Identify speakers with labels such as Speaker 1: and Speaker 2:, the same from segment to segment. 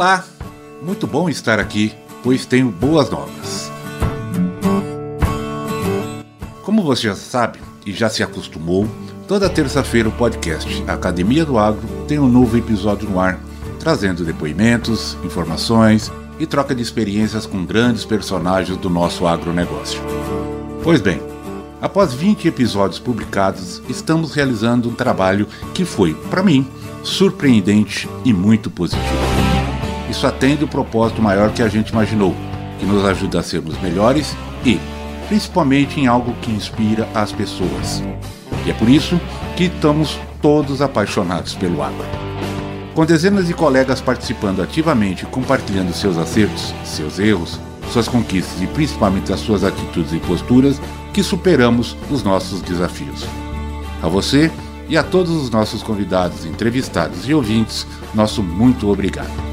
Speaker 1: Olá, muito bom estar aqui, pois tenho boas novas. Como você já sabe e já se acostumou, toda terça-feira o podcast Academia do Agro tem um novo episódio no ar, trazendo depoimentos, informações e troca de experiências com grandes personagens do nosso agronegócio. Pois bem, após 20 episódios publicados, estamos realizando um trabalho que foi, para mim, surpreendente e muito positivo. Isso atende o propósito maior que a gente imaginou, que nos ajuda a sermos melhores e, principalmente, em algo que inspira as pessoas. E é por isso que estamos todos apaixonados pelo agro. Com dezenas de colegas participando ativamente compartilhando seus acertos, seus erros, suas conquistas e principalmente as suas atitudes e posturas, que superamos os nossos desafios. A você e a todos os nossos convidados, entrevistados e ouvintes, nosso muito obrigado.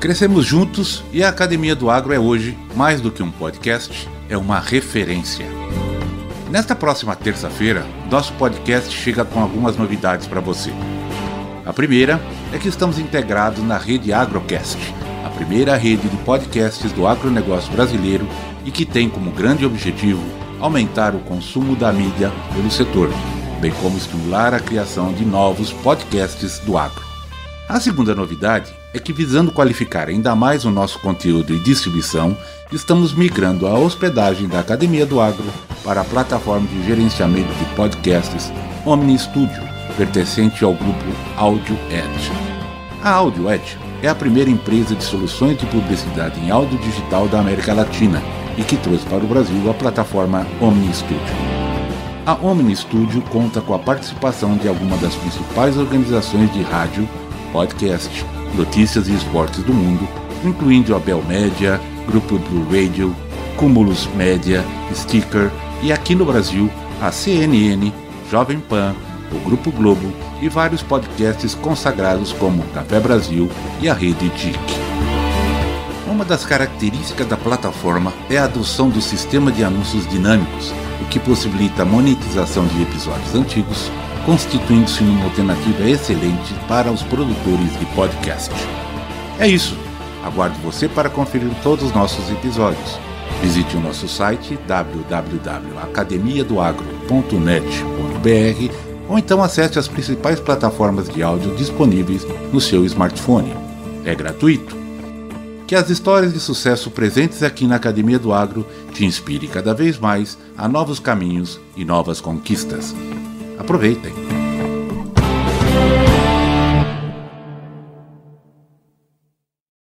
Speaker 1: Crescemos juntos e a Academia do Agro é hoje, mais do que um podcast, é uma referência. Nesta próxima terça-feira, nosso podcast chega com algumas novidades para você. A primeira é que estamos integrados na rede Agrocast, a primeira rede de podcasts do agronegócio brasileiro e que tem como grande objetivo aumentar o consumo da mídia pelo setor, bem como estimular a criação de novos podcasts do agro. A segunda novidade é que, visando qualificar ainda mais o nosso conteúdo e distribuição, estamos migrando a hospedagem da Academia do Agro para a plataforma de gerenciamento de podcasts Omni Studio, pertencente ao grupo Audio Edge. A Audio Edge é a primeira empresa de soluções de publicidade em áudio digital da América Latina e que trouxe para o Brasil a plataforma Omni Studio. A Omni Studio conta com a participação de algumas das principais organizações de rádio, podcast, notícias e esportes do mundo, incluindo a Bell Media, Grupo Blue Radio, Cumulus Media, Sticker e aqui no Brasil a CNN, Jovem Pan, o Grupo Globo e vários podcasts consagrados como Café Brasil e a Rede DIC. Uma das características da plataforma é a adoção do sistema de anúncios dinâmicos, o que possibilita a monetização de episódios antigos, constituindo-se uma alternativa excelente para os produtores de podcast. É isso. Aguardo você para conferir todos os nossos episódios. Visite o nosso site www.academiadoagro.net.br ou então acesse as principais plataformas de áudio disponíveis no seu smartphone. É gratuito. Que as histórias de sucesso presentes aqui na Academia do Agro te inspirem cada vez mais a novos caminhos e novas conquistas. Aproveitem!